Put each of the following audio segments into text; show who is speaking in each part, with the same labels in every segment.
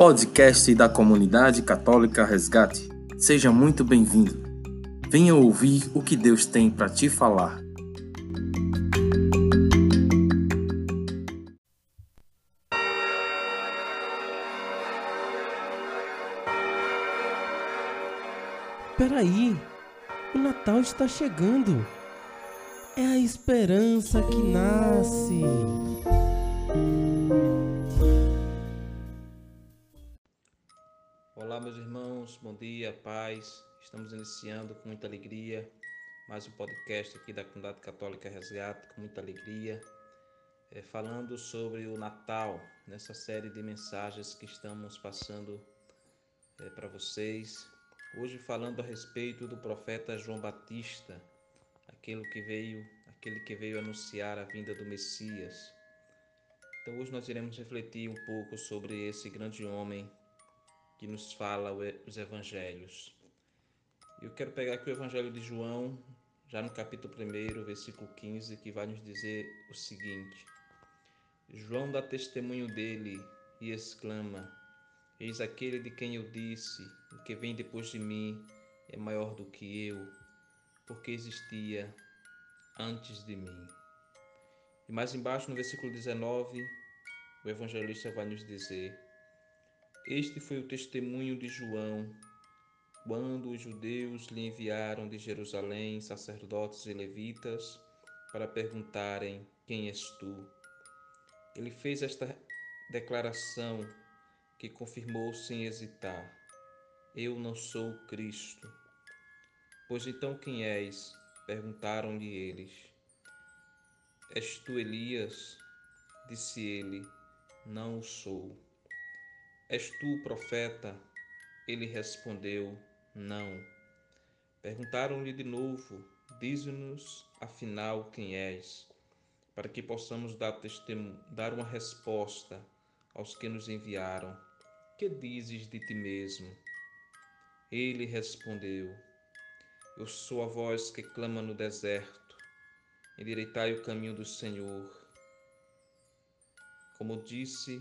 Speaker 1: podcast da comunidade católica Resgate. Seja muito bem-vindo. Venha ouvir o que Deus tem para te falar.
Speaker 2: Peraí, o Natal está chegando. É a esperança que nasce.
Speaker 3: Olá, meus irmãos, bom dia, paz. Estamos iniciando com muita alegria mais um podcast aqui da Comunidade Católica Resgate, com muita alegria, é, falando sobre o Natal, nessa série de mensagens que estamos passando é, para vocês. Hoje falando a respeito do profeta João Batista, aquele que veio, aquele que veio anunciar a vinda do Messias. Então hoje nós iremos refletir um pouco sobre esse grande homem que nos fala os evangelhos. Eu quero pegar aqui o evangelho de João, já no capítulo 1, versículo 15, que vai nos dizer o seguinte: João dá testemunho dele e exclama: Eis aquele de quem eu disse: O que vem depois de mim é maior do que eu, porque existia antes de mim. E mais embaixo, no versículo 19, o evangelista vai nos dizer: este foi o testemunho de João, quando os judeus lhe enviaram de Jerusalém sacerdotes e levitas para perguntarem: Quem és tu? Ele fez esta declaração que confirmou sem hesitar: Eu não sou Cristo. Pois então quem és? perguntaram-lhe eles. És tu Elias? Disse ele: Não o sou. És tu profeta? Ele respondeu: Não. Perguntaram-lhe de novo: Dize-nos, afinal, quem és, para que possamos dar, testemunho, dar uma resposta aos que nos enviaram. Que dizes de ti mesmo? Ele respondeu: Eu sou a voz que clama no deserto. Endireitai o caminho do Senhor. Como disse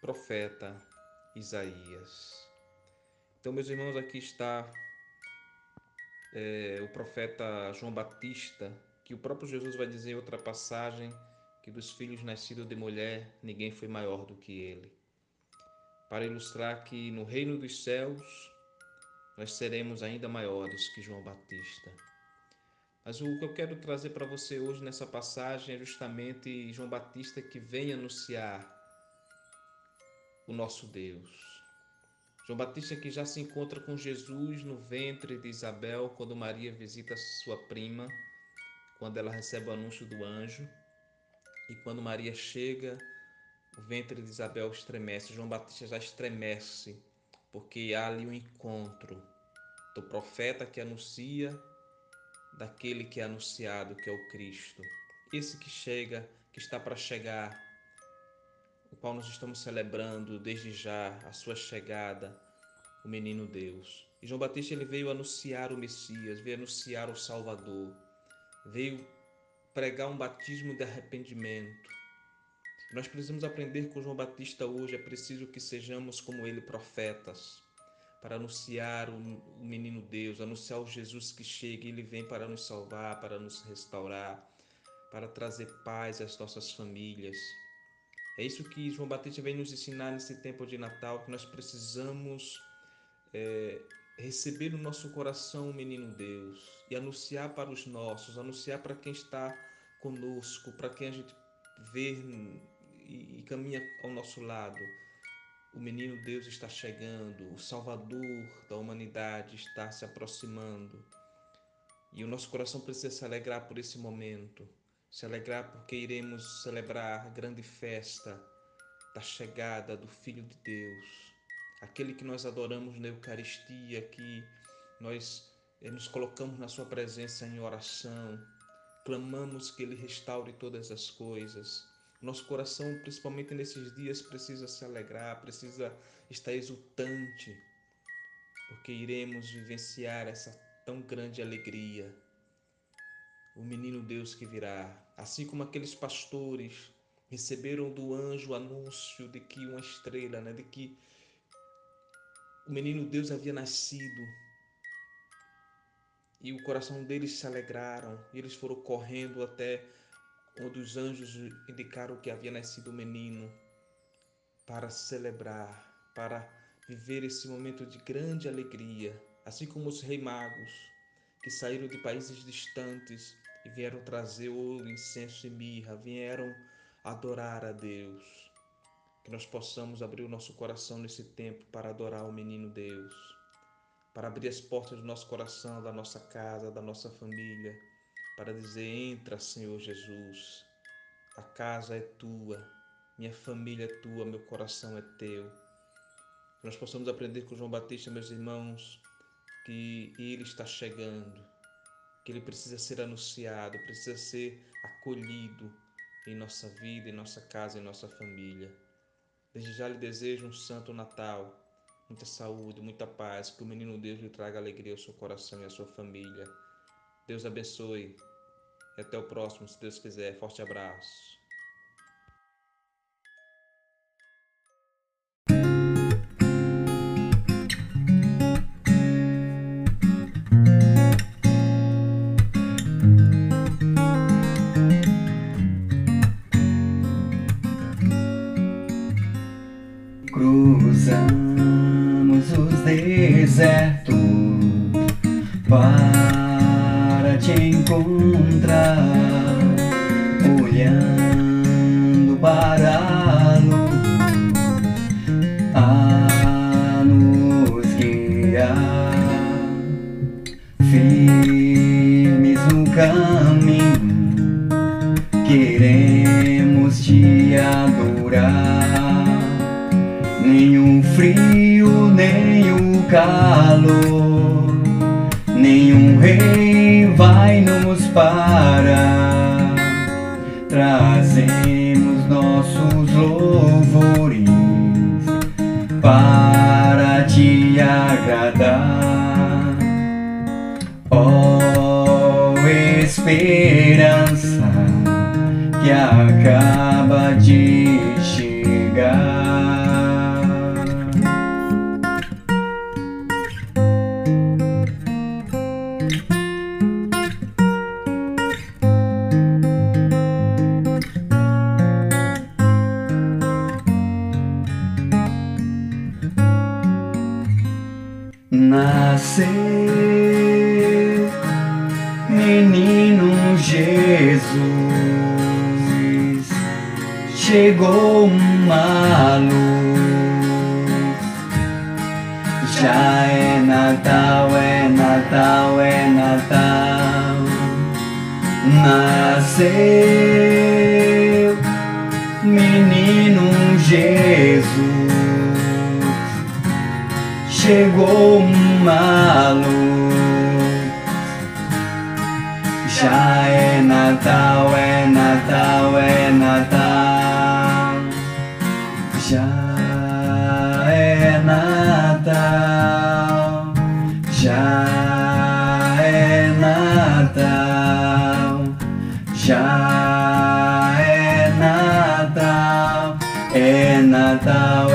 Speaker 3: profeta, Isaías. Então, meus irmãos, aqui está é, o profeta João Batista, que o próprio Jesus vai dizer em outra passagem que dos filhos nascidos de mulher ninguém foi maior do que ele. Para ilustrar que no reino dos céus nós seremos ainda maiores que João Batista. Mas o que eu quero trazer para você hoje nessa passagem é justamente João Batista que vem anunciar o nosso Deus. João Batista que já se encontra com Jesus no ventre de Isabel quando Maria visita sua prima, quando ela recebe o anúncio do anjo. E quando Maria chega, o ventre de Isabel estremece. João Batista já estremece, porque há ali o um encontro do profeta que anuncia daquele que é anunciado, que é o Cristo. Esse que chega, que está para chegar, o qual nós estamos celebrando desde já a sua chegada, o menino Deus. E João Batista ele veio anunciar o Messias, veio anunciar o Salvador, veio pregar um batismo de arrependimento. Nós precisamos aprender com João Batista hoje, é preciso que sejamos como ele, profetas, para anunciar o menino Deus, anunciar o Jesus que chega, ele vem para nos salvar, para nos restaurar, para trazer paz às nossas famílias. É isso que João Batista vem nos ensinar nesse tempo de Natal, que nós precisamos é, receber no nosso coração o menino Deus e anunciar para os nossos, anunciar para quem está conosco, para quem a gente vê e, e caminha ao nosso lado. O menino Deus está chegando, o Salvador da humanidade está se aproximando. E o nosso coração precisa se alegrar por esse momento se alegrar porque iremos celebrar a grande festa da chegada do Filho de Deus, aquele que nós adoramos na Eucaristia, que nós eh, nos colocamos na Sua presença em oração, clamamos que Ele restaure todas as coisas. Nosso coração, principalmente nesses dias, precisa se alegrar, precisa estar exultante, porque iremos vivenciar essa tão grande alegria o menino Deus que virá, assim como aqueles pastores receberam do anjo o anúncio de que uma estrela, né, de que o menino Deus havia nascido. E o coração deles se alegraram, e eles foram correndo até onde os anjos indicaram que havia nascido o menino, para celebrar, para viver esse momento de grande alegria, assim como os reis magos que saíram de países distantes e vieram trazer ouro, incenso e mirra, vieram adorar a Deus. Que nós possamos abrir o nosso coração nesse tempo para adorar o menino Deus, para abrir as portas do nosso coração, da nossa casa, da nossa família, para dizer: Entra, Senhor Jesus, a casa é tua, minha família é tua, meu coração é teu. Que nós possamos aprender com João Batista, meus irmãos, que ele está chegando, que ele precisa ser anunciado, precisa ser acolhido em nossa vida, em nossa casa, em nossa família. Desde já lhe desejo um santo Natal, muita saúde, muita paz, que o menino Deus lhe traga alegria ao seu coração e à sua família. Deus abençoe e até o próximo, se Deus quiser. Forte abraço.
Speaker 4: Nem o frio, nem o calor, nenhum rei vai nos parar. Trazemos nossos louvores para te agradar. Menino Jesus, chegou uma luz. Já é Natal, é Natal, é Natal. Nasceu menino Jesus chegou uma luz. Já é Natal, é Natal, é Natal. Já é Natal. Já é Natal. Já é Natal. É Natal,